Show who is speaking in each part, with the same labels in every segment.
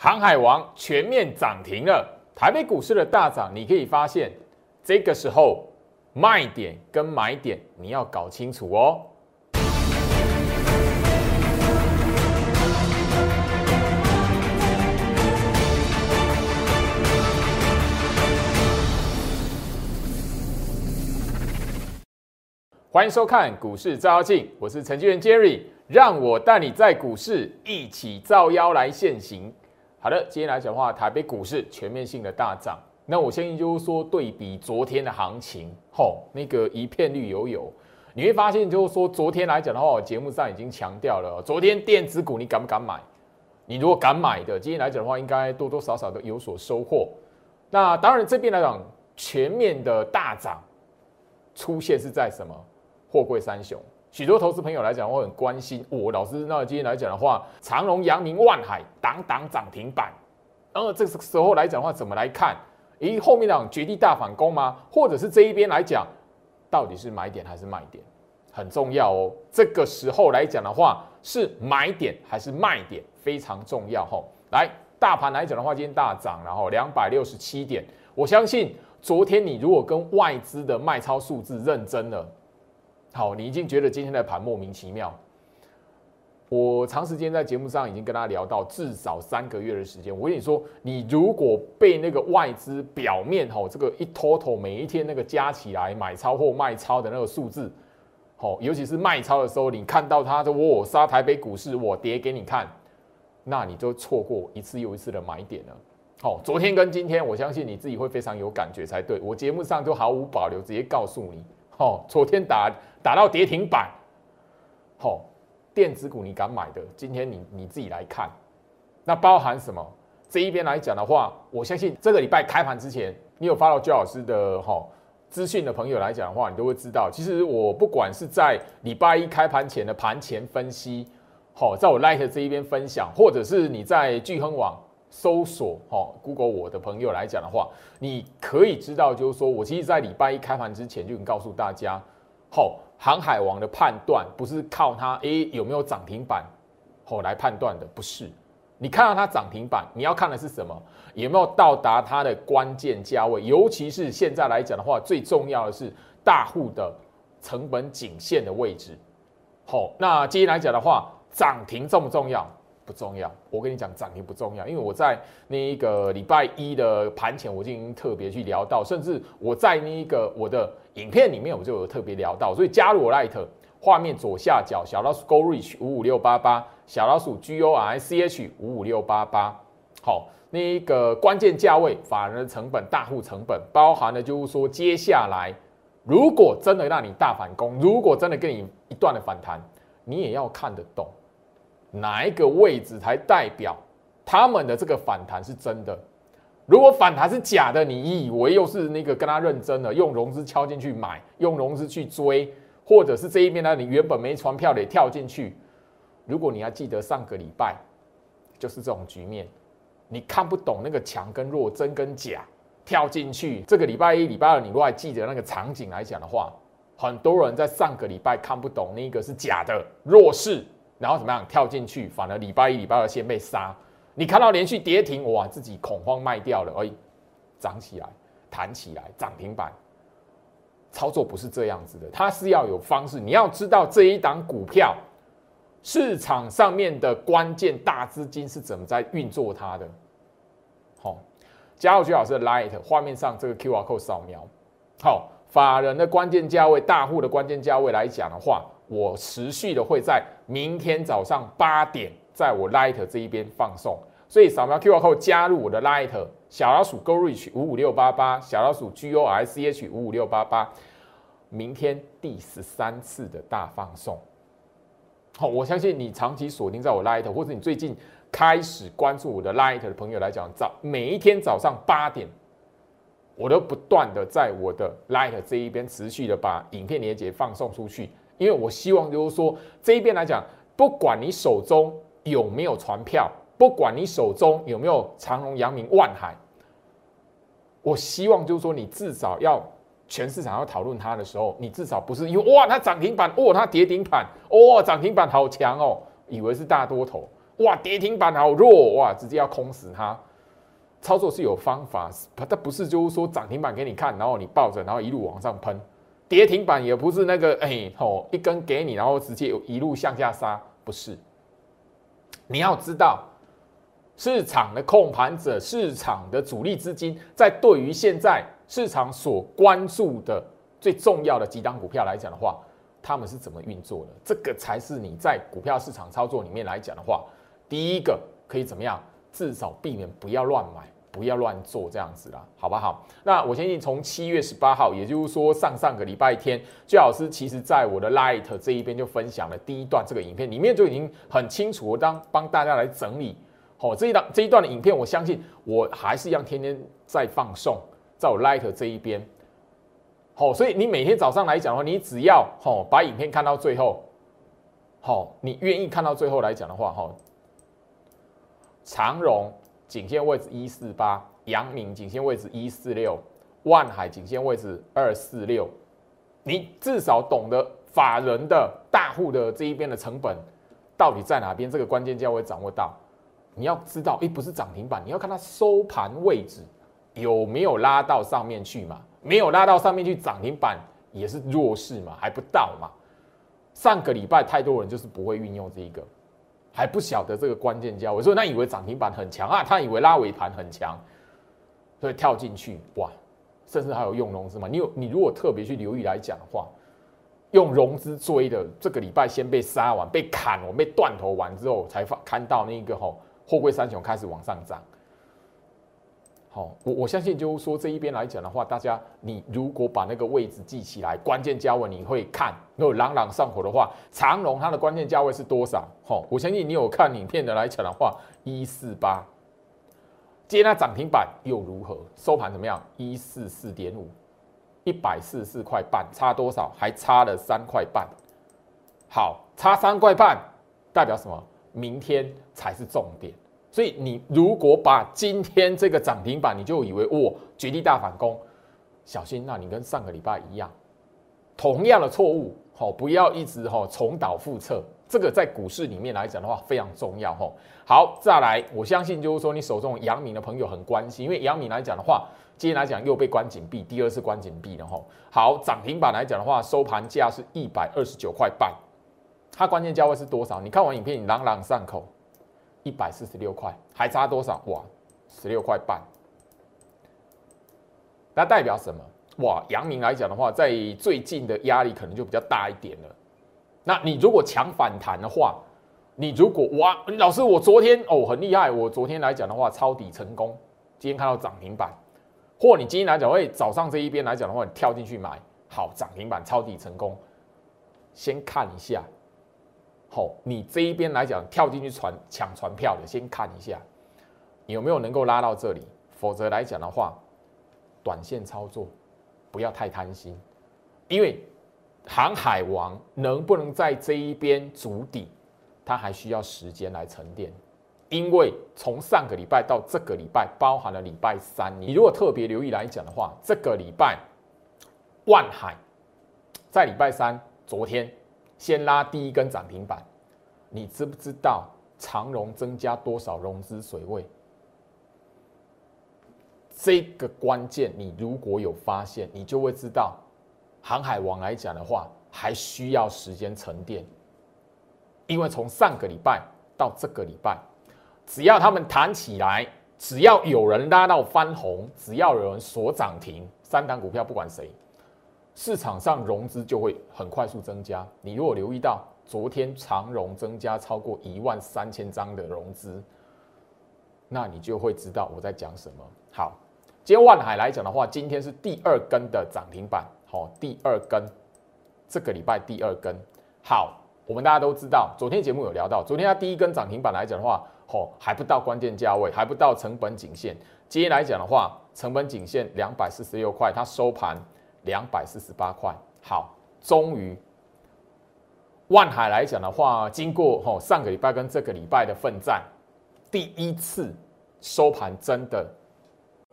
Speaker 1: 航海王全面涨停了，台北股市的大涨，你可以发现，这个时候卖点跟买点你要搞清楚哦。欢迎收看股市照妖镜，我是程序员 Jerry，让我带你在股市一起照妖来现行。好的，今天来讲的话，台北股市全面性的大涨。那我相信就是说，对比昨天的行情，吼，那个一片绿油油，你会发现就是说，昨天来讲的话，我节目上已经强调了，昨天电子股你敢不敢买？你如果敢买的，今天来讲的话，应该多多少少都有所收获。那当然这边来讲，全面的大涨出现是在什么？货柜三雄。许多投资朋友来讲，会很关心我老师。那今天来讲的话，长隆、阳明、万海，挡挡涨停板。然后这个时候来讲的话，怎么来看？咦，后面那种绝地大反攻吗？或者是这一边来讲，到底是买点还是卖点？很重要哦。这个时候来讲的话，是买点还是卖点？非常重要吼。来，大盘来讲的话，今天大涨，然后两百六十七点。我相信昨天你如果跟外资的卖超数字认真了。好，你已经觉得今天的盘莫名其妙。我长时间在节目上已经跟大家聊到至少三个月的时间。我跟你说，你如果被那个外资表面吼这个一 total 每一天那个加起来买超或卖超的那个数字，好，尤其是卖超的时候，你看到他的我杀台北股市，我跌给你看，那你就错过一次又一次的买点了。好，昨天跟今天，我相信你自己会非常有感觉才对。我节目上都毫无保留，直接告诉你。好，昨天打打到跌停板，好，电子股你敢买的，今天你你自己来看，那包含什么？这一边来讲的话，我相信这个礼拜开盘之前，你有发到焦老师的哈资讯的朋友来讲的话，你都会知道，其实我不管是在礼拜一开盘前的盘前分析，好，在我 Light 这一边分享，或者是你在聚亨网。搜索哈，Google 我的朋友来讲的话，你可以知道，就是说我其实，在礼拜一开盘之前就已经告诉大家，好，航海王的判断不是靠它诶有没有涨停板好来判断的，不是。你看到它涨停板，你要看的是什么？有没有到达它的关键价位？尤其是现在来讲的话，最重要的是大户的成本颈线的位置。好，那接下来讲的话，涨停重不重要？不重要，我跟你讲涨停不重要，因为我在那一个礼拜一的盘前，我已经特别去聊到，甚至我在那一个我的影片里面，我就有特别聊到，所以加入我 Light 画面左下角小老鼠 Go Reach 五五六八八，小老鼠 G O R C H 五五六八八，好，那一个关键价位、法人的成本、大户成本，包含了就是说，接下来如果真的让你大反攻，如果真的给你一段的反弹，你也要看得懂。哪一个位置才代表他们的这个反弹是真的？如果反弹是假的，你以为又是那个跟他认真的，用融资敲进去买，用融资去追，或者是这一边呢？你原本没船票的跳进去。如果你要记得上个礼拜就是这种局面，你看不懂那个强跟弱、真跟假，跳进去。这个礼拜一、礼拜二，你如果还记得那个场景来讲的话，很多人在上个礼拜看不懂那个是假的弱势。然后怎么样跳进去？反而礼拜一、礼拜二先被杀。你看到连续跌停，哇，自己恐慌卖掉了，而已，涨起来、弹起来、涨停板。操作不是这样子的，它是要有方式。你要知道这一档股票市场上面的关键大资金是怎么在运作它的。好，加入徐老师的 Light 画面上这个 QR code 扫描。好，法人的关键价位、大户的关键价位来讲的话。我持续的会在明天早上八点，在我 Light 这一边放送，所以扫描 QR 后加入我的 Light 小老鼠 Go Reach 五五六八八，小老鼠 G O R C H 五五六八八，明天第十三次的大放送。好，我相信你长期锁定在我 Light，或者你最近开始关注我的 Light 的朋友来讲，早每一天早上八点，我都不断的在我的 Light 这一边持续的把影片连接放送出去。因为我希望就是说，这一边来讲，不管你手中有没有船票，不管你手中有没有长隆、阳明、万海，我希望就是说，你至少要全市场要讨论它的时候，你至少不是因为哇它涨停板，哦它跌停板，哦涨停板好强哦，以为是大多头，哇，跌停板好弱，哇，直接要空死它。操作是有方法，它不是就是说涨停板给你看，然后你抱着，然后一路往上喷。跌停板也不是那个，哎吼，一根给你，然后直接一路向下杀，不是。你要知道，市场的控盘者、市场的主力资金，在对于现在市场所关注的最重要的几档股票来讲的话，他们是怎么运作的？这个才是你在股票市场操作里面来讲的话，第一个可以怎么样？至少避免不要乱买。不要乱做这样子啦，好不好？那我相信从七月十八号，也就是说上上个礼拜天，最老师其实在我的 Light 这一边就分享了第一段这个影片，里面就已经很清楚，我当帮大家来整理。好，这一段这一段的影片，我相信我还是一样天天在放送，在我 Light 这一边。好，所以你每天早上来讲的话，你只要好把影片看到最后，好，你愿意看到最后来讲的话，哈，长荣。颈线位置一四八，阳明颈线位置一四六，万海颈线位置二四六，你至少懂得法人的大户的这一边的成本到底在哪边，这个关键价位掌握到，你要知道，诶，不是涨停板，你要看它收盘位置有没有拉到上面去嘛？没有拉到上面去，涨停板也是弱势嘛，还不到嘛。上个礼拜太多人就是不会运用这一个。还不晓得这个关键价位，所以他以为涨停板很强啊，他以为拉尾盘很强，所以跳进去哇，甚至还有用融资嘛？你有你如果特别去留意来讲的话，用融资追的这个礼拜先被杀完、被砍完、被断头完之后，才发看到那个吼货柜三雄开始往上涨。好，我我相信就是说这一边来讲的话，大家你如果把那个位置记起来，关键价位你会看，如果朗朗上口的话，长龙它的关键价位是多少？好，我相信你有看影片的来讲的话，一四八，接那涨停板又如何？收盘怎么样？一四四点五，一百四十四块半，差多少？还差了三块半。好，差三块半代表什么？明天才是重点。所以你如果把今天这个涨停板，你就以为哇绝地大反攻，小心，那你跟上个礼拜一样，同样的错误，好，不要一直哈重蹈覆辙。这个在股市里面来讲的话非常重要哈。好，再来，我相信就是说你手中阳明的朋友很关心，因为阳明来讲的话，今天来讲又被关紧闭，第二次关紧闭了哈。好，涨停板来讲的话，收盘价是一百二十九块半，它关键价位是多少？你看完影片，你朗朗上口。一百四十六块，还差多少？哇，十六块半。那代表什么？哇，阳明来讲的话，在最近的压力可能就比较大一点了。那你如果强反弹的话，你如果哇，老师，我昨天哦很厉害，我昨天来讲的话抄底成功，今天看到涨停板，或你今天来讲，会早上这一边来讲的话，你跳进去买，好涨停板抄底成功，先看一下。好，你这一边来讲跳进去船抢船票的，先看一下有没有能够拉到这里，否则来讲的话，短线操作不要太贪心，因为航海王能不能在这一边筑底，它还需要时间来沉淀。因为从上个礼拜到这个礼拜，包含了礼拜三，你如果特别留意来讲的话，这个礼拜万海在礼拜三昨天。先拉第一根涨停板，你知不知道长融增加多少融资水位？这个关键，你如果有发现，你就会知道，航海王来讲的话，还需要时间沉淀。因为从上个礼拜到这个礼拜，只要他们弹起来，只要有人拉到翻红，只要有人锁涨停，三档股票不管谁。市场上融资就会很快速增加。你如果留意到昨天长融增加超过一万三千张的融资，那你就会知道我在讲什么。好，今天万海来讲的话，今天是第二根的涨停板，好，第二根，这个礼拜第二根。好，我们大家都知道，昨天节目有聊到，昨天它第一根涨停板来讲的话，哦，还不到关键价位，还不到成本颈线。今天来讲的话，成本颈线两百四十六块，它收盘。两百四十八块，好，终于万海来讲的话，经过吼上个礼拜跟这个礼拜的奋战，第一次收盘真的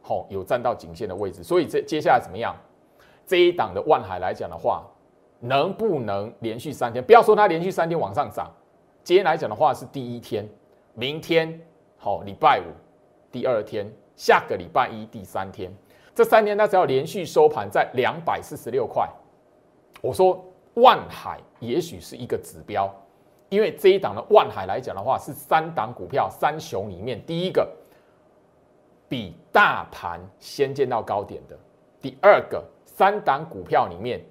Speaker 1: 吼有站到颈线的位置，所以这接下来怎么样？这一档的万海来讲的话，能不能连续三天？不要说它连续三天往上涨，今天来讲的话是第一天，明天好礼拜五第二天，下个礼拜一第三天，这三天它只要连续收盘在两百四十六块，我说万海也许是一个指标，因为这一档的万海来讲的话，是三档股票三雄里面第一个比大盘先见到高点的，第二个三档股票里面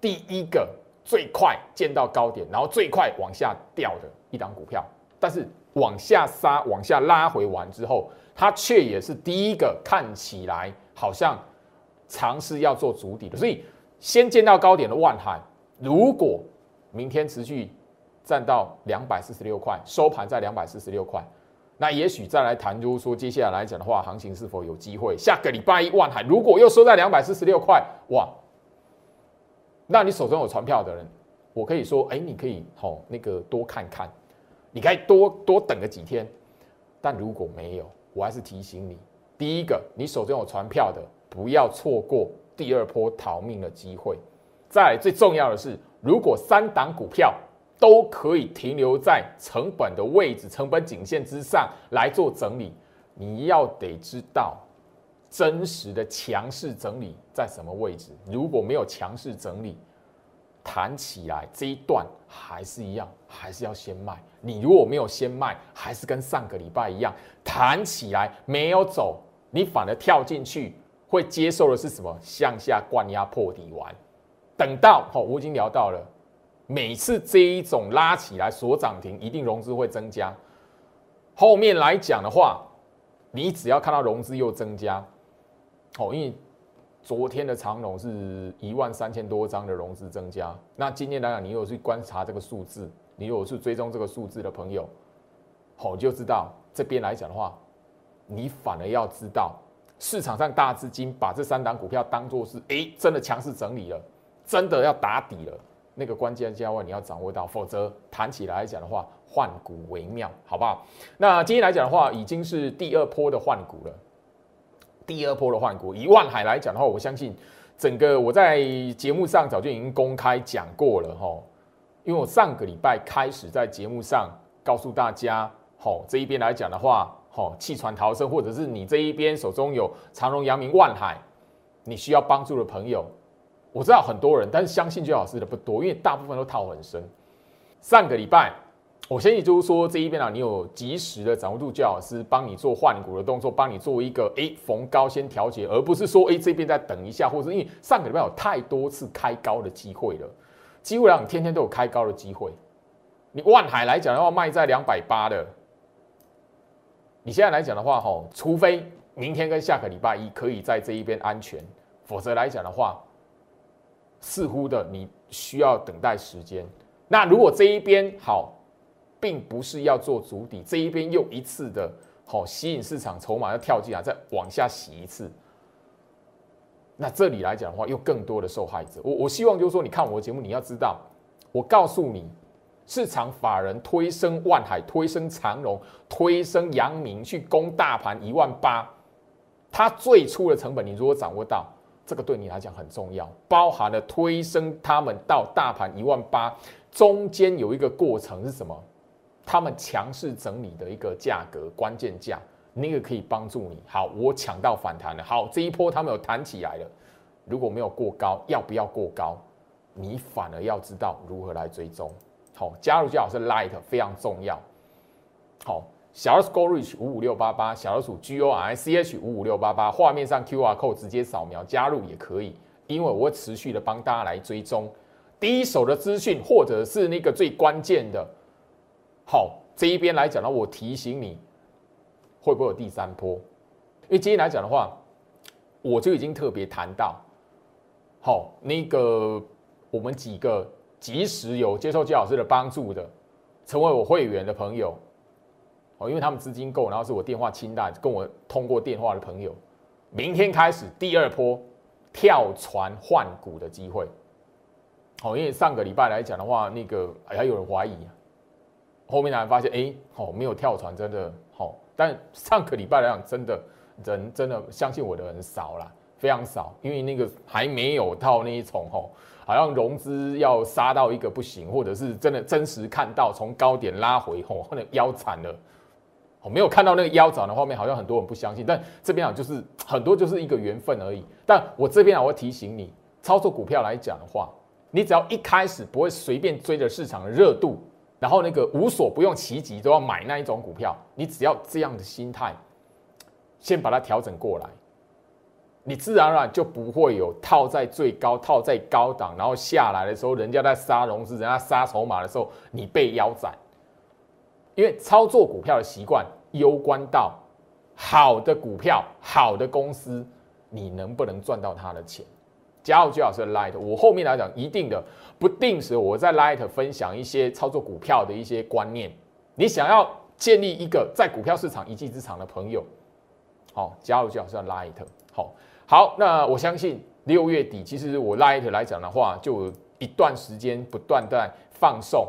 Speaker 1: 第一个最快见到高点，然后最快往下掉的一档股票，但是。往下杀，往下拉回完之后，它却也是第一个看起来好像尝试要做主底的。所以先见到高点的万海，如果明天持续站到两百四十六块，收盘在两百四十六块，那也许再来谈，就是说接下来来讲的话，行情是否有机会？下个礼拜一万海如果又收在两百四十六块，哇，那你手中有船票的人，我可以说，哎，你可以好那个多看看。你可以多多等个几天，但如果没有，我还是提醒你：第一个，你手中有船票的，不要错过第二波逃命的机会。再最重要的是，如果三档股票都可以停留在成本的位置、成本颈线之上来做整理，你要得知道真实的强势整理在什么位置。如果没有强势整理，弹起来这一段还是一样，还是要先卖。你如果没有先卖，还是跟上个礼拜一样，弹起来没有走，你反而跳进去，会接受的是什么？向下灌压破底完，等到好，我已经聊到了，每次这一种拉起来锁涨停，一定融资会增加。后面来讲的话，你只要看到融资又增加，哦，因为昨天的长龙是一万三千多张的融资增加，那今天来讲，你有去观察这个数字？你如果是追踪这个数字的朋友，好就知道这边来讲的话，你反而要知道市场上大资金把这三档股票当做是哎真的强势整理了，真的要打底了，那个关键价位你要掌握到，否则谈起来讲的话换股为妙，好不好？那今天来讲的话，已经是第二波的换股了，第二波的换股，以万海来讲的话，我相信整个我在节目上早就已经公开讲过了哈。因为我上个礼拜开始在节目上告诉大家，好这一边来讲的话，好弃船逃生，或者是你这一边手中有长荣、阳明、万海，你需要帮助的朋友，我知道很多人，但是相信最老师的不多，因为大部分都套很深。上个礼拜，我相信就是说这一边啊，你有及时的掌握住教老师帮你做换股的动作，帮你做一个诶逢高先调节，而不是说诶这边再等一下，或者因为上个礼拜有太多次开高的机会了。几乎让你，天天都有开高的机会。你万海来讲的话，卖在两百八的。你现在来讲的话，吼，除非明天跟下个礼拜一可以在这一边安全，否则来讲的话，似乎的你需要等待时间。那如果这一边好，并不是要做主底，这一边又一次的好吸引市场筹码要跳进来，再往下洗一次。那这里来讲的话，又更多的受害者。我我希望就是说，你看我的节目，你要知道，我告诉你，市场法人推升万海、推升长荣、推升阳明去攻大盘一万八，它最初的成本，你如果掌握到，这个对你来讲很重要，包含了推升他们到大盘一万八，中间有一个过程是什么？他们强势整理的一个价格关键价。那个可以帮助你。好，我抢到反弹了。好，这一波他们有弹起来了。如果没有过高，要不要过高？你反而要知道如何来追踪。好，加入最好是 Light 非常重要。好，小老鼠 Go Reach 五五六八八，小老鼠 G O R C H 五五六八八，画面上 Q R code 直接扫描加入也可以。因为我会持续的帮大家来追踪第一手的资讯，或者是那个最关键的。好，这一边来讲呢，我提醒你。会不会有第三波？因为今天来讲的话，我就已经特别谈到，好，那个我们几个即使有接受季老师的帮助的，成为我会员的朋友，哦，因为他们资金够，然后是我电话清单跟我通过电话的朋友，明天开始第二波跳船换股的机会，好，因为上个礼拜来讲的话，那个还有人怀疑，后面才发现，哎，好，没有跳船，真的好。但上个礼拜来讲，真的人真的相信我的人少了，非常少，因为那个还没有到那一种吼，好像融资要杀到一个不行，或者是真的真实看到从高点拉回吼，那腰惨了，我没有看到那个腰斩的画面，好像很多人不相信。但这边啊，就是很多就是一个缘分而已。但我这边啊，我会提醒你，操作股票来讲的话，你只要一开始不会随便追着市场的热度，然后那个无所不用其极都要买那一种股票，你只要这样的心态，先把它调整过来，你自然而然就不会有套在最高、套在高档，然后下来的时候，人家在杀融资、人家杀筹码的时候，你被腰斩。因为操作股票的习惯，攸关到好的股票、好的公司，你能不能赚到他的钱？加入最好是 Light，我后面来讲一定的不定时，我在 Light 分享一些操作股票的一些观念。你想要建立一个在股票市场一技之长的朋友，好，加入最好是 Light。好，好，那我相信六月底，其实我 Light 来讲的话，就一段时间不断在放送。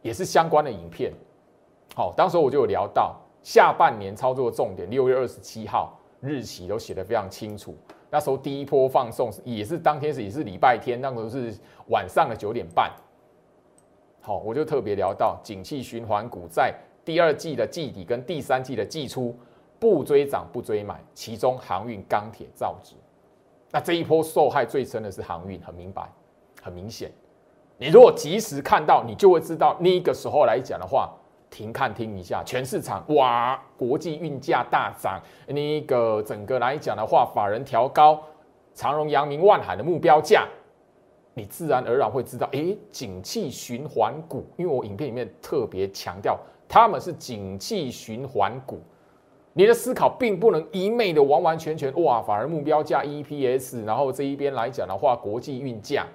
Speaker 1: 也是相关的影片，好，当时我就有聊到下半年操作的重点，六月二十七号日期都写得非常清楚。那时候第一波放送也是当天是也是礼拜天，那时候是晚上的九点半。好，我就特别聊到景气循环股在第二季的季底跟第三季的季初不追涨不追买，其中航运、钢铁、造纸，那这一波受害最深的是航运，很明白，很明显。你如果及时看到，你就会知道那个时候来讲的话，停看听一下，全市场哇，国际运价大涨，那个整个来讲的话，法人调高长荣、阳明、万海的目标价，你自然而然会知道，哎，景气循环股，因为我影片里面特别强调，他们是景气循环股，你的思考并不能一昧的完完全全哇，反而目标价 EPS，然后这一边来讲的话，国际运价。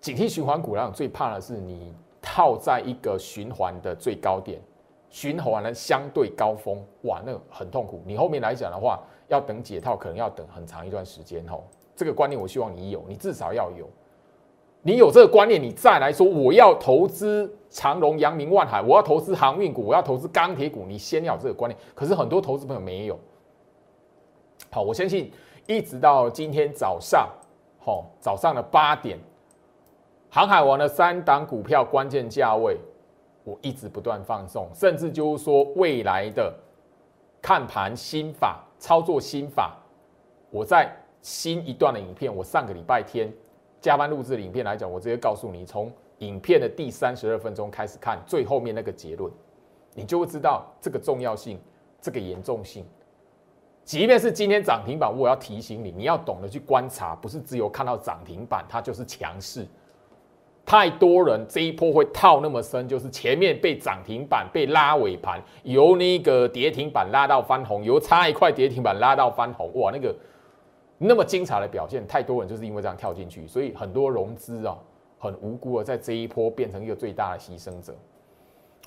Speaker 1: 警惕循环股来讲，最怕的是你套在一个循环的最高点，循环的相对高峰，哇，那很痛苦。你后面来讲的话，要等解套，可能要等很长一段时间吼。这个观念我希望你有，你至少要有。你有这个观念，你再来说我要投资长隆、阳明、万海，我要投资航运股，我要投资钢铁股，你先要有这个观念。可是很多投资朋友没有。好，我相信一直到今天早上，好，早上的八点。航海王的三档股票关键价位，我一直不断放送，甚至就是说未来的看盘心法、操作心法，我在新一段的影片，我上个礼拜天加班录制的影片来讲，我直接告诉你，从影片的第三十二分钟开始看最后面那个结论，你就会知道这个重要性、这个严重性。即便是今天涨停板，我要提醒你，你要懂得去观察，不是只有看到涨停板它就是强势。太多人这一波会套那么深，就是前面被涨停板被拉尾盘，由那个跌停板拉到翻红，由差一块跌停板拉到翻红，哇，那个那么精彩的表现，太多人就是因为这样跳进去，所以很多融资啊，很无辜的在这一波变成一个最大的牺牲者。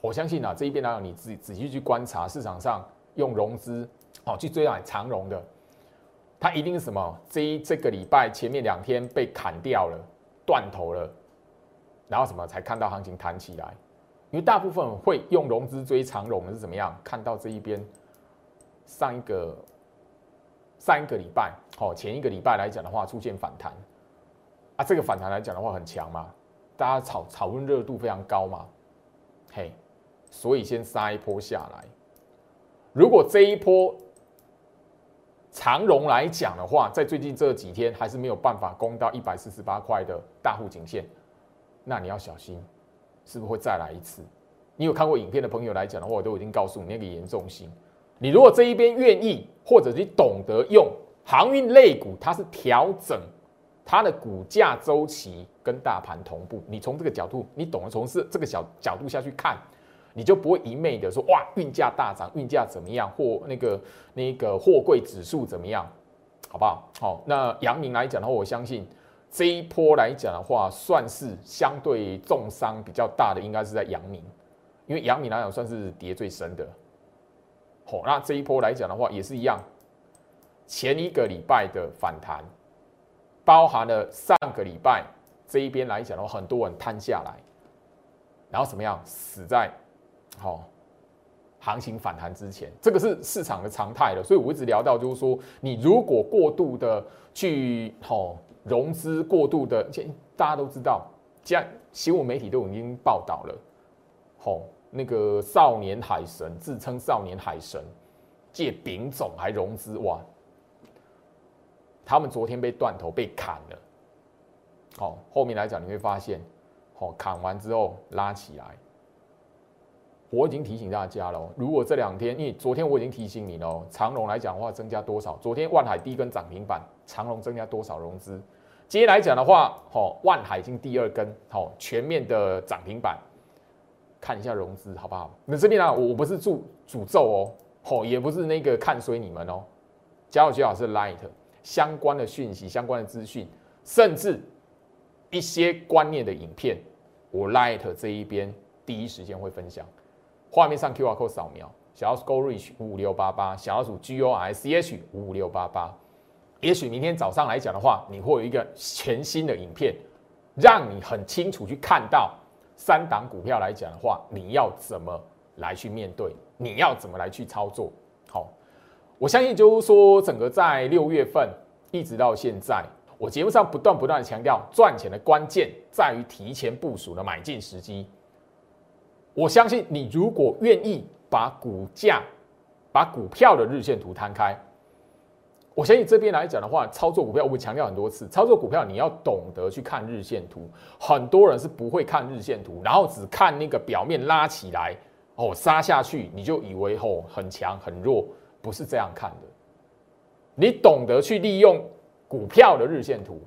Speaker 1: 我相信啊，这一边来讲，你仔仔细去观察市场上用融资哦去追买长融的，它一定是什么？这一这个礼拜前面两天被砍掉了，断头了。然后什么才看到行情弹起来？因为大部分会用融资追长融的是怎么样？看到这一边上一个三个礼拜，好前一个礼拜来讲的话，出现反弹啊，这个反弹来讲的话很强嘛，大家炒炒温热度非常高嘛，嘿，所以先杀一波下来。如果这一波长融来讲的话，在最近这几天还是没有办法攻到一百四十八块的大户颈线。那你要小心，是不是会再来一次？你有看过影片的朋友来讲的话，我都已经告诉你那个严重性。你如果这一边愿意，或者你懂得用航运类股，它是调整它的股价周期跟大盘同步。你从这个角度，你懂得从是这个角角度下去看，你就不会一昧的说哇运价大涨，运价怎么样，或那个那个货柜指数怎么样，好不好？好，那阳明来讲的话，我相信。这一波来讲的话，算是相对重伤比较大的，应该是在阳明，因为阳明来讲算是跌最深的。好，那这一波来讲的话，也是一样，前一个礼拜的反弹，包含了上个礼拜这一边来讲的话，很多人摊下来，然后怎么样，死在好行情反弹之前，这个是市场的常态了。所以我一直聊到，就是说，你如果过度的去好。融资过度的，大家都知道，既然新闻媒体都已经报道了，吼，那个少年海神，自称少年海神，借丙种还融资哇！他们昨天被断头被砍了，好，后面来讲你会发现，好砍完之后拉起来。我已经提醒大家了，如果这两天，因为昨天我已经提醒你了，长隆来讲的话增加多少？昨天万海第一根涨停板，长隆增加多少融资？今天来讲的话，好万海已经第二根，好全面的涨停板，看一下融资好不好？那这边呢，我不是诅诅咒哦，好也不是那个看衰你们哦，加入最好是 Light 相关的讯息、相关的资讯，甚至一些观念的影片，我 Light 这一边第一时间会分享。画面上 Q R code 扫描，小老鼠 Go Reach 五五六八八，小老鼠 G O R C H 五五六八八。也许明天早上来讲的话，你会有一个全新的影片，让你很清楚去看到三档股票来讲的话，你要怎么来去面对，你要怎么来去操作。好，我相信就是说，整个在六月份一直到现在，我节目上不断不断的强调，赚钱的关键在于提前部署的买进时机。我相信你，如果愿意把股价、把股票的日线图摊开，我相信这边来讲的话，操作股票我会强调很多次，操作股票你要懂得去看日线图。很多人是不会看日线图，然后只看那个表面拉起来哦，杀下去你就以为哦很强很弱，不是这样看的。你懂得去利用股票的日线图，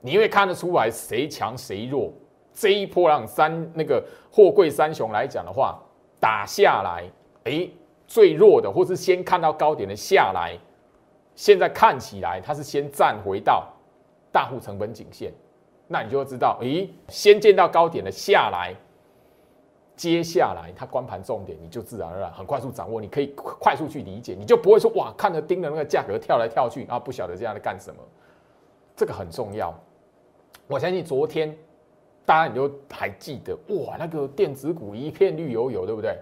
Speaker 1: 你会看得出来谁强谁弱。这一波让三那个货柜三雄来讲的话，打下来，哎，最弱的或是先看到高点的下来，现在看起来它是先站回到大户成本颈线，那你就会知道，诶，先见到高点的下来，接下来它关盘重点你就自然而然很快速掌握，你可以快速去理解，你就不会说哇，看着盯着那个价格跳来跳去啊，不晓得这样在干什么，这个很重要。我相信昨天。大家你就还记得哇，那个电子股一片绿油油，对不对？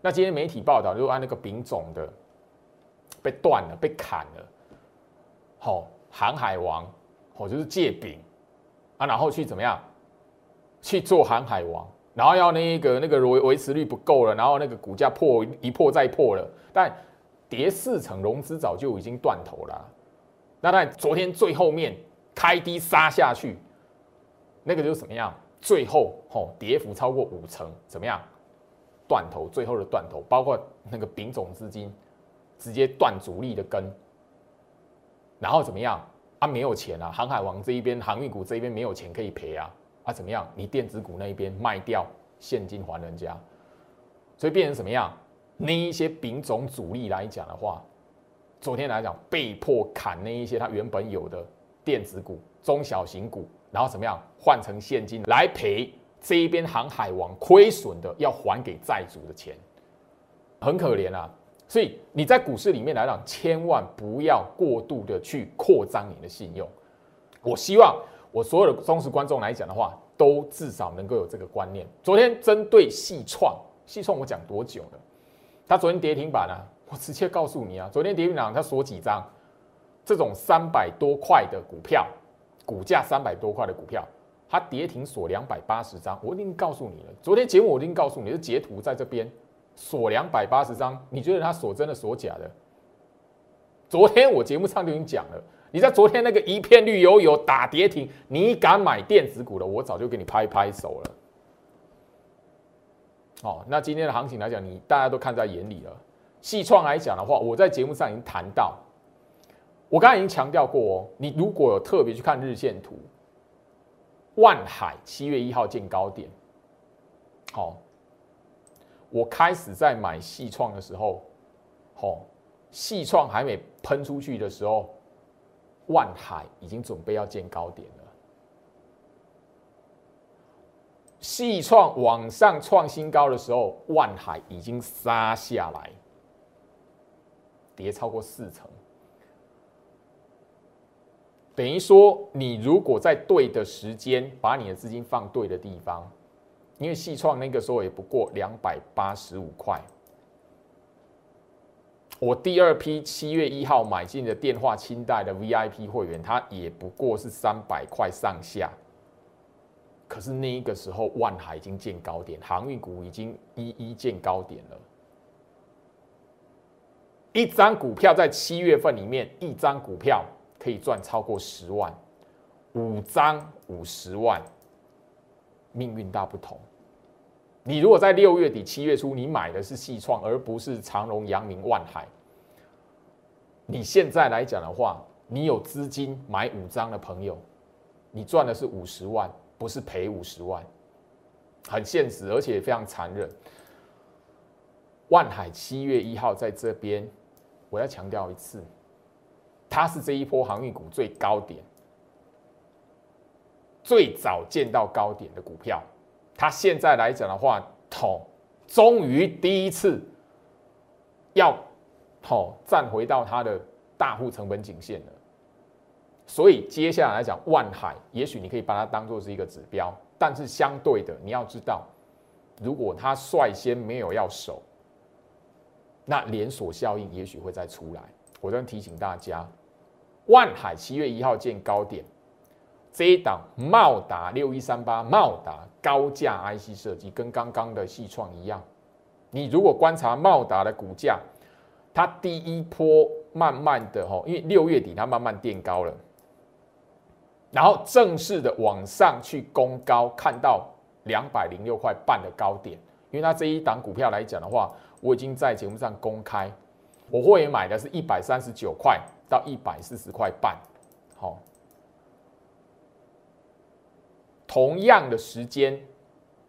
Speaker 1: 那今天媒体报道就按那个丙种的被断了，被砍了。好，航海王，哦，就是借丙啊，然后去怎么样去做航海王，然后要那个那个维维持率不够了，然后那个股价破一破再破了，但跌四成，融资早就已经断头了。那在昨天最后面开低杀下去，那个就是怎么样？最后，吼，跌幅超过五成，怎么样？断头，最后的断头，包括那个丙种资金直接断主力的根，然后怎么样？啊，没有钱啊！航海王这一边，航运股这一边没有钱可以赔啊！啊，怎么样？你电子股那一边卖掉，现金还人家，所以变成什么样？那一些丙种主力来讲的话，昨天来讲被迫砍那一些他原本有的电子股、中小型股。然后怎么样换成现金来赔这一边航海王亏损的要还给债主的钱，很可怜啊！所以你在股市里面来讲，千万不要过度的去扩张你的信用。我希望我所有的忠实观众来讲的话，都至少能够有这个观念。昨天针对细创，细创我讲多久了？他昨天跌停板啊，我直接告诉你啊，昨天跌停板他锁几张？这种三百多块的股票。股价三百多块的股票，它跌停锁两百八十张，我已经告诉你了。昨天节目我已经告诉你，是截图在这边锁两百八十张，你觉得它锁真的锁假的？昨天我节目上就已经讲了，你在昨天那个一片绿油油打跌停，你敢买电子股的，我早就给你拍拍手了。哦，那今天的行情来讲，你大家都看在眼里了。细创来讲的话，我在节目上已经谈到。我刚才已经强调过哦，你如果有特别去看日线图，万海七月一号见高点，好，我开始在买细创的时候，好，细创还没喷出去的时候，万海已经准备要见高点了，细创往上创新高的时候，万海已经杀下来，跌超过四成。等于说，你如果在对的时间把你的资金放对的地方，因为细创那个时候也不过两百八十五块，我第二批七月一号买进的电话清代的 VIP 会员，他也不过是三百块上下，可是那一个时候万海已经见高点，航运股已经一一见高点了。一张股票在七月份里面，一张股票可以赚超过十万，五张五十万，命运大不同。你如果在六月底、七月初，你买的是细创，而不是长隆、阳明、万海，你现在来讲的话，你有资金买五张的朋友，你赚的是五十万，不是赔五十万，很现实，而且非常残忍。万海七月一号在这边。我要强调一次，它是这一波航运股最高点、最早见到高点的股票。它现在来讲的话，头终于第一次要头站回到它的大户成本颈线了。所以接下来来讲，万海也许你可以把它当做是一个指标，但是相对的，你要知道，如果它率先没有要守。那连锁效应也许会再出来。我这提醒大家，万海七月一号见高点，这一档茂达六一三八，茂达高价 IC 设计跟刚刚的细创一样。你如果观察茂达的股价，它第一波慢慢的哈，因为六月底它慢慢垫高了，然后正式的往上去攻高，看到两百零六块半的高点。因为它这一档股票来讲的话，我已经在节目上公开，我会员买的是一百三十九块到一百四十块半，好，同样的时间，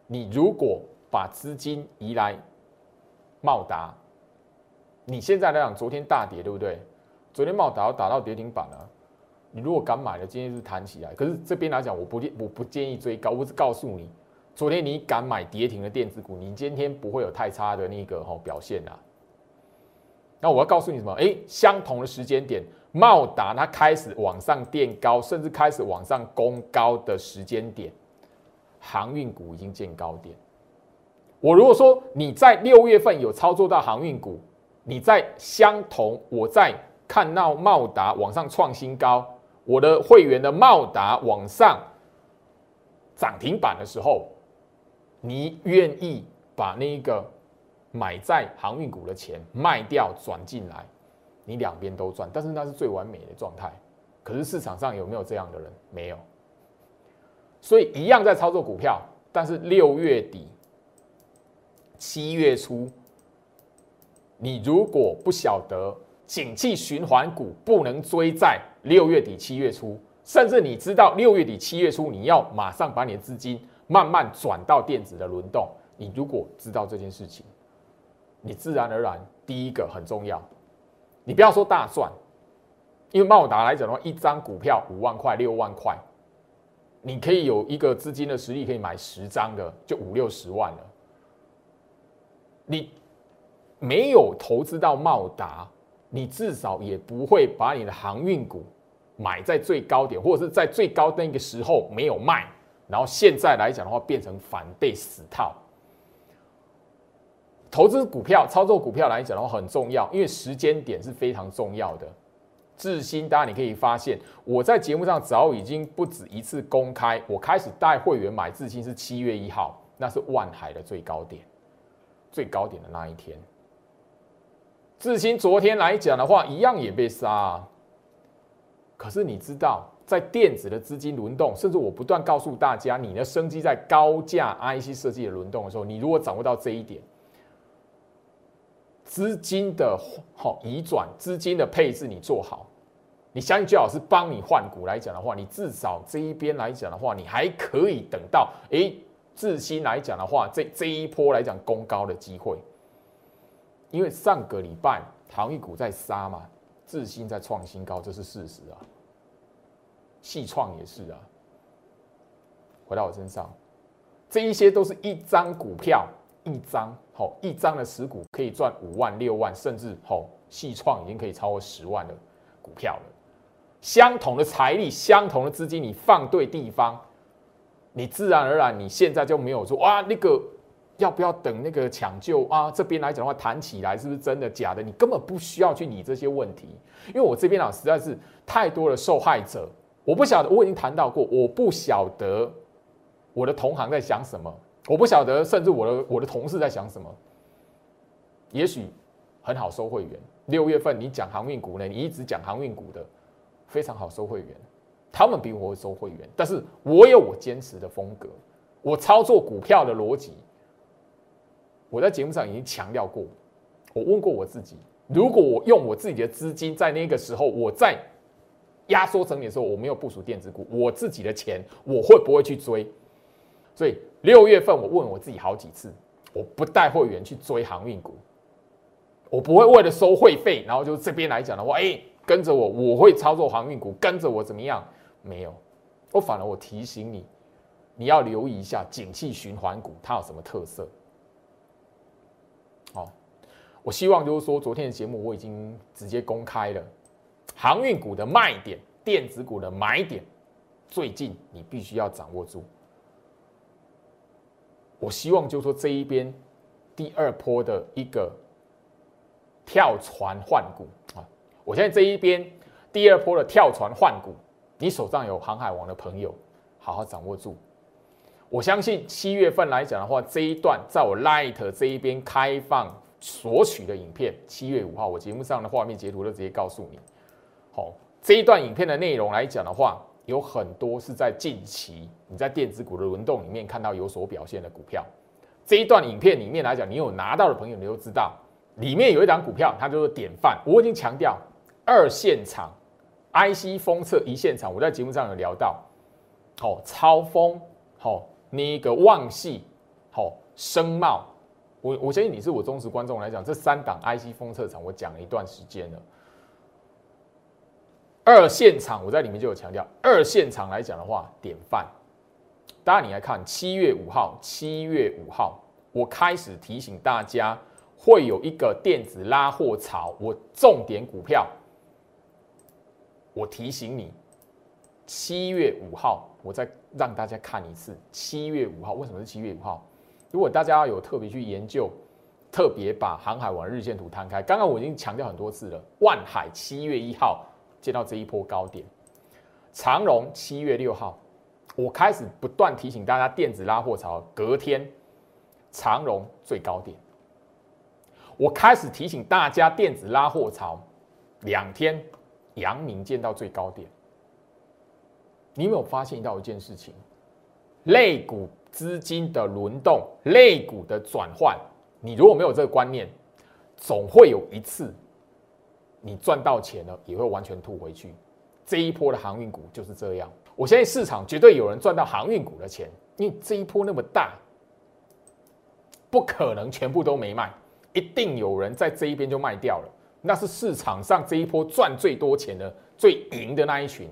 Speaker 1: 你如果把资金移来茂达，你现在来讲，昨天大跌对不对？昨天茂达要打到跌停板了，你如果敢买了，今天是弹起来，可是这边来讲，我不我不建议追高，我只告诉你。昨天你敢买跌停的电子股，你今天不会有太差的那个哈表现啊。那我要告诉你什么？哎，相同的时间点，茂达它开始往上垫高，甚至开始往上攻高的时间点，航运股已经见高点。我如果说你在六月份有操作到航运股，你在相同我在看到茂达往上创新高，我的会员的茂达往上涨停板的时候。你愿意把那一个买在航运股的钱卖掉转进来，你两边都赚，但是那是最完美的状态。可是市场上有没有这样的人？没有。所以一样在操作股票，但是六月底、七月初，你如果不晓得景气循环股不能追在六月底、七月初，甚至你知道六月底、七月初你要马上把你的资金。慢慢转到电子的轮动，你如果知道这件事情，你自然而然第一个很重要，你不要说大赚，因为茂达来讲的话，一张股票五万块、六万块，你可以有一个资金的实力，可以买十张的，就五六十万了。你没有投资到茂达，你至少也不会把你的航运股买在最高点，或者是在最高那个时候没有卖。然后现在来讲的话，变成反被死套。投资股票、操作股票来讲的话很重要，因为时间点是非常重要的。智新，大家你可以发现，我在节目上早已经不止一次公开，我开始带会员买智新是七月一号，那是万海的最高点，最高点的那一天。智新昨天来讲的话，一样也被杀。啊可是你知道？在电子的资金轮动，甚至我不断告诉大家，你的生机在高价 IC 设计的轮动的时候，你如果掌握到这一点，资金的好移转、资金的配置你做好，你相信最好是帮你换股来讲的话，你至少这一边来讲的话，你还可以等到哎，自新来讲的话，这这一波来讲攻高的机会，因为上个礼拜航运股在杀嘛，自新在创新高，这是事实啊。细创也是啊，回到我身上，这一些都是一张股票，一张好一张的持股可以赚五万六万，甚至好细创已经可以超过十万的股票了。相同的财力，相同的资金，你放对地方，你自然而然你现在就没有说哇那个要不要等那个抢救啊？这边来讲的话谈起来是不是真的假的？你根本不需要去理这些问题，因为我这边啊实在是太多的受害者。我不晓得，我已经谈到过，我不晓得我的同行在想什么，我不晓得，甚至我的我的同事在想什么。也许很好收会员。六月份你讲航运股呢，你一直讲航运股的，非常好收会员。他们比我会收会员，但是我有我坚持的风格，我操作股票的逻辑。我在节目上已经强调过，我问过我自己，如果我用我自己的资金在那个时候，我在压缩整理的时候，我没有部署电子股，我自己的钱我会不会去追？所以六月份我问我自己好几次，我不带会员去追航运股，我不会为了收会费，然后就这边来讲的话，哎，跟着我，我会操作航运股，跟着我怎么样？没有，我反而我提醒你，你要留意一下景气循环股它有什么特色。好，我希望就是说，昨天的节目我已经直接公开了，航运股的卖点，电子股的买点，最近你必须要掌握住。我希望就说这一边第二波的一个跳船换股啊，我现在这一边第二波的跳船换股，你手上有航海王的朋友，好好掌握住。我相信七月份来讲的话，这一段在我 Light 这一边开放索取的影片，七月五号我节目上的画面截图都直接告诉你。好，这一段影片的内容来讲的话，有很多是在近期你在电子股的轮动里面看到有所表现的股票。这一段影片里面来讲，你有拿到的朋友，你都知道，里面有一档股票，它就是典范。我已经强调，二现场 IC 封测一现场，我在节目上有聊到，好，超风，好。那个旺系，好声茂，我我相信你是我忠实观众来讲，这三档 IC 封测厂我讲了一段时间了。二现场我在里面就有强调，二现场来讲的话，典范。大家你来看，七月五号，七月五号，我开始提醒大家会有一个电子拉货潮，我重点股票，我提醒你，七月五号。我再让大家看一次，七月五号为什么是七月五号？如果大家有特别去研究，特别把航海王日线图摊开，刚刚我已经强调很多次了。万海七月一号见到这一波高点，长荣七月六号，我开始不断提醒大家电子拉货潮，隔天长荣最高点，我开始提醒大家电子拉货潮，两天阳明见到最高点。你有没有发现到一件事情？类股资金的轮动，类股的转换，你如果没有这个观念，总会有一次你赚到钱了，也会完全吐回去。这一波的航运股就是这样。我相信市场绝对有人赚到航运股的钱，因为这一波那么大，不可能全部都没卖，一定有人在这一边就卖掉了。那是市场上这一波赚最多钱的、最赢的那一群。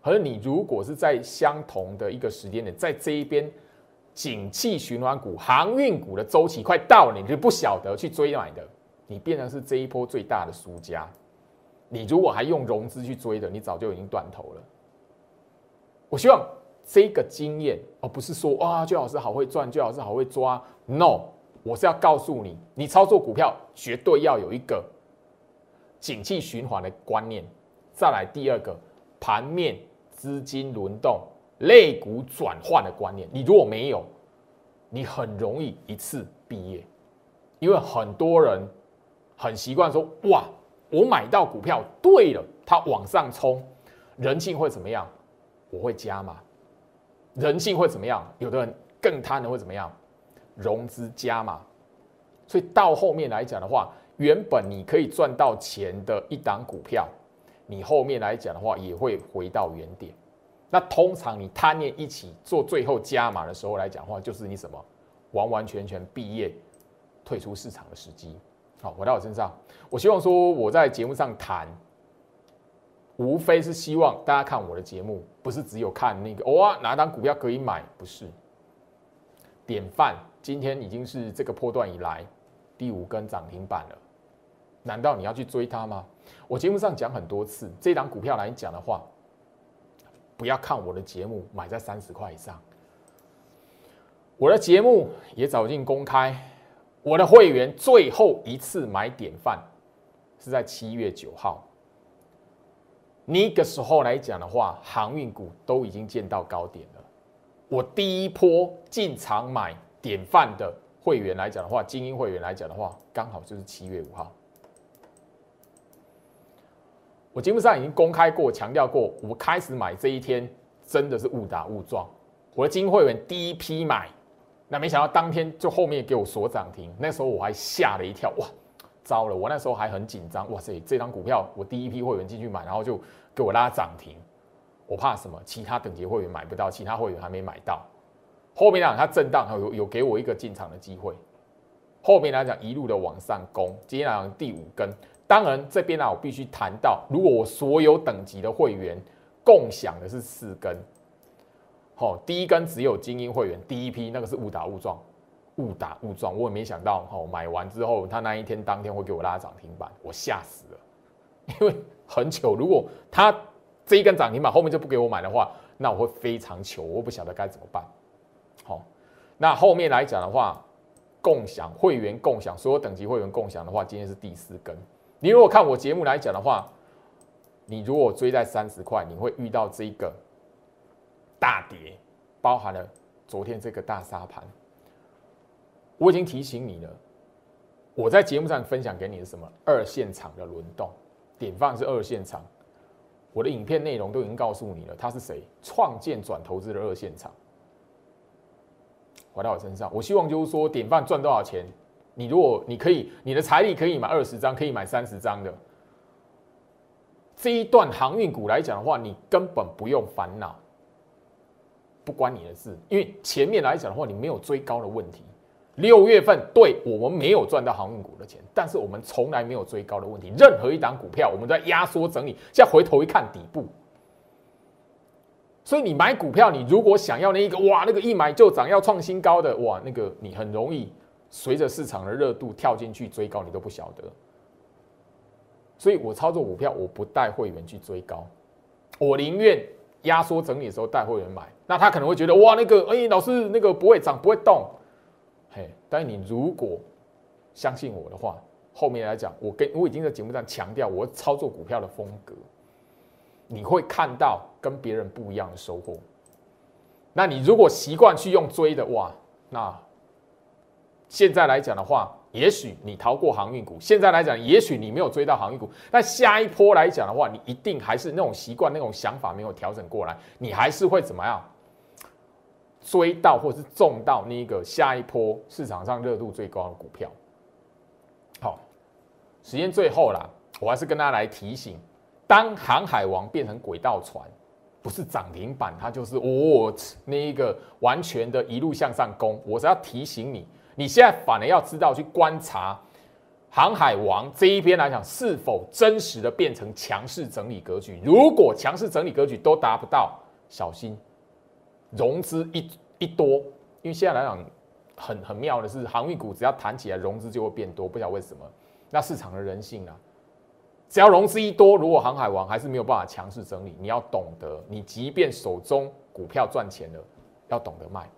Speaker 1: 而你如果是在相同的一个时间点，在这一边，景气循环股、航运股的周期快到了，你就不晓得去追买的，你变成是这一波最大的输家。你如果还用融资去追的，你早就已经断头了。我希望这个经验，而不是说哇，最好是好会赚，最好是好会抓。No，我是要告诉你，你操作股票绝对要有一个景气循环的观念。再来第二个盘面。资金轮动、类股转换的观念，你如果没有，你很容易一次毕业，因为很多人很习惯说：“哇，我买到股票对了，它往上冲，人性会怎么样？我会加码。人性会怎么样？有的人更贪的会怎么样？融资加码。所以到后面来讲的话，原本你可以赚到钱的一档股票。你后面来讲的话，也会回到原点。那通常你贪念一起做最后加码的时候来讲的话，就是你什么完完全全毕业退出市场的时机。好，回到我身上，我希望说我在节目上谈，无非是希望大家看我的节目，不是只有看那个哇哪张股票可以买，不是。典范今天已经是这个波段以来第五根涨停板了，难道你要去追它吗？我节目上讲很多次，这档股票来讲的话，不要看我的节目买在三十块以上。我的节目也早近公开，我的会员最后一次买典范是在七月九号，那个时候来讲的话，航运股都已经见到高点了。我第一波进场买典范的会员来讲的话，精英会员来讲的话，刚好就是七月五号。我节目上已经公开过、强调过，我开始买这一天真的是误打误撞。我的精英会员第一批买，那没想到当天就后面给我锁涨停，那时候我还吓了一跳，哇，糟了！我那时候还很紧张，哇塞，这张股票我第一批会员进去买，然后就给我拉涨停，我怕什么？其他等级会员买不到，其他会员还没买到。后面讲它震荡，有有给我一个进场的机会。后面来讲一路的往上攻，接下来第五根。当然这边呢，我必须谈到，如果我所有等级的会员共享的是四根。好，第一根只有精英会员第一批，那个是误打误撞，误打误撞，我也没想到，哦，买完之后他那一天当天会给我拉涨停板，我吓死了，因为很糗，如果他这一根涨停板后面就不给我买的话，那我会非常糗，我不晓得该怎么办。好，那后面来讲的话，共享会员共享，所有等级会员共享的话，今天是第四根。你如果看我节目来讲的话，你如果追在三十块，你会遇到这一个。大跌，包含了昨天这个大沙盘。我已经提醒你了，我在节目上分享给你的什么二线场的轮动，典范是二线场。我的影片内容都已经告诉你了，他是谁？创建转投资的二线场。回到我身上，我希望就是说，典范赚多少钱？你如果你可以，你的财力可以买二十张，可以买三十张的这一段航运股来讲的话，你根本不用烦恼。不关你的事，因为前面来讲的话，你没有追高的问题。六月份对我们没有赚到航运股的钱，但是我们从来没有追高的问题。任何一档股票，我们在压缩整理，现在回头一看底部。所以你买股票，你如果想要那一个哇，那个一买就涨要创新高的哇，那个你很容易随着市场的热度跳进去追高，你都不晓得。所以我操作股票，我不带会员去追高，我宁愿。压缩整理的时候带会员买，那他可能会觉得哇，那个哎，老师那个不会涨不会动，嘿，但是你如果相信我的话，后面来讲，我跟我已经在节目上强调我操作股票的风格，你会看到跟别人不一样的收获。那你如果习惯去用追的哇，那现在来讲的话。也许你逃过航运股，现在来讲，也许你没有追到航运股，但下一波来讲的话，你一定还是那种习惯、那种想法没有调整过来，你还是会怎么样追到或是中到那个下一波市场上热度最高的股票。好，时间最后啦，我还是跟大家来提醒：当航海王变成轨道船，不是涨停板，它就是哦那一个完全的一路向上攻。我是要提醒你。你现在反而要知道去观察航海王这一边来讲，是否真实的变成强势整理格局？如果强势整理格局都达不到，小心融资一一多，因为现在来讲很很妙的是，航运股只要弹起来，融资就会变多，不晓得为什么。那市场的人性啊，只要融资一多，如果航海王还是没有办法强势整理，你要懂得，你即便手中股票赚钱了，要懂得卖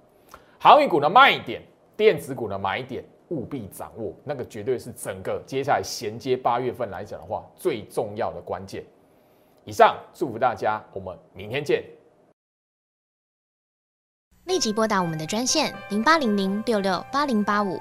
Speaker 1: 航运股的卖点。电子股的买点务必掌握，那个绝对是整个接下来衔接八月份来讲的话最重要的关键。以上祝福大家，我们明天见。立即拨打我们的专线零八零零六六八零八五。